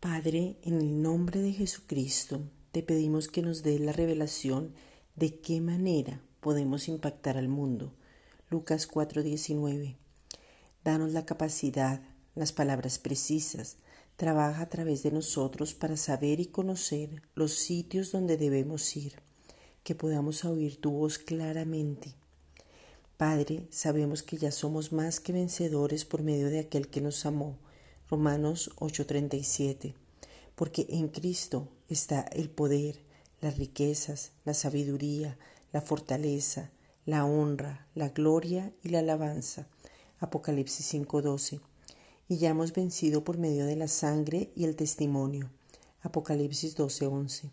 Padre, en el nombre de Jesucristo, te pedimos que nos dé la revelación de qué manera podemos impactar al mundo. Lucas 4:19. Danos la capacidad, las palabras precisas. Trabaja a través de nosotros para saber y conocer los sitios donde debemos ir, que podamos oír tu voz claramente. Padre, sabemos que ya somos más que vencedores por medio de aquel que nos amó Romanos 8:37, porque en Cristo está el poder, las riquezas, la sabiduría, la fortaleza, la honra, la gloria y la alabanza. Apocalipsis 5:12. Y ya hemos vencido por medio de la sangre y el testimonio. Apocalipsis 12:11.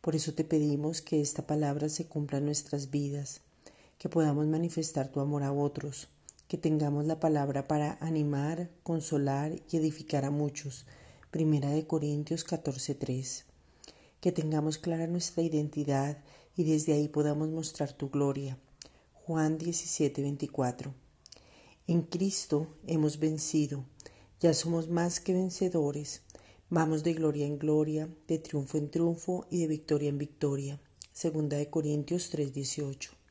Por eso te pedimos que esta palabra se cumpla en nuestras vidas, que podamos manifestar tu amor a otros, que tengamos la palabra para animar, consolar y edificar a muchos. Primera de Corintios 14:3. Que tengamos clara nuestra identidad y desde ahí podamos mostrar tu gloria. Juan 17:24. En Cristo hemos vencido, ya somos más que vencedores. Vamos de gloria en gloria, de triunfo en triunfo y de victoria en victoria. Segunda de Corintios 3:18.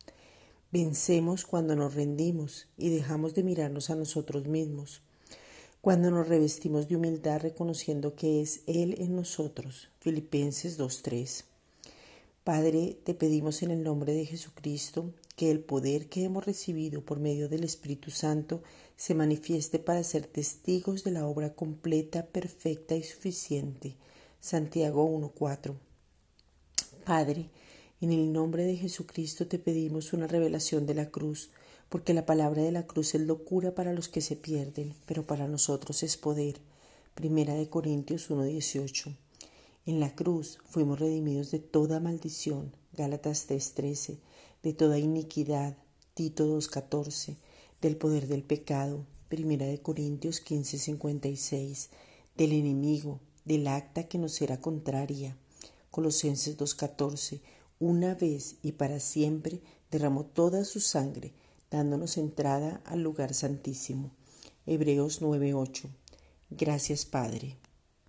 Vencemos cuando nos rendimos y dejamos de mirarnos a nosotros mismos, cuando nos revestimos de humildad reconociendo que es Él en nosotros. Filipenses 2.3. Padre, te pedimos en el nombre de Jesucristo que el poder que hemos recibido por medio del Espíritu Santo se manifieste para ser testigos de la obra completa, perfecta y suficiente. Santiago 1.4. Padre, en el nombre de Jesucristo te pedimos una revelación de la cruz, porque la palabra de la cruz es locura para los que se pierden, pero para nosotros es poder. Primera de Corintios 1:18. En la cruz fuimos redimidos de toda maldición, Gálatas 3:13, de toda iniquidad, Tito 2:14, del poder del pecado, Primera de Corintios 15:56, del enemigo, del acta que nos era contraria, Colosenses 2:14, una vez y para siempre derramó toda su sangre, dándonos entrada al lugar santísimo. Hebreos 9:8. Gracias Padre.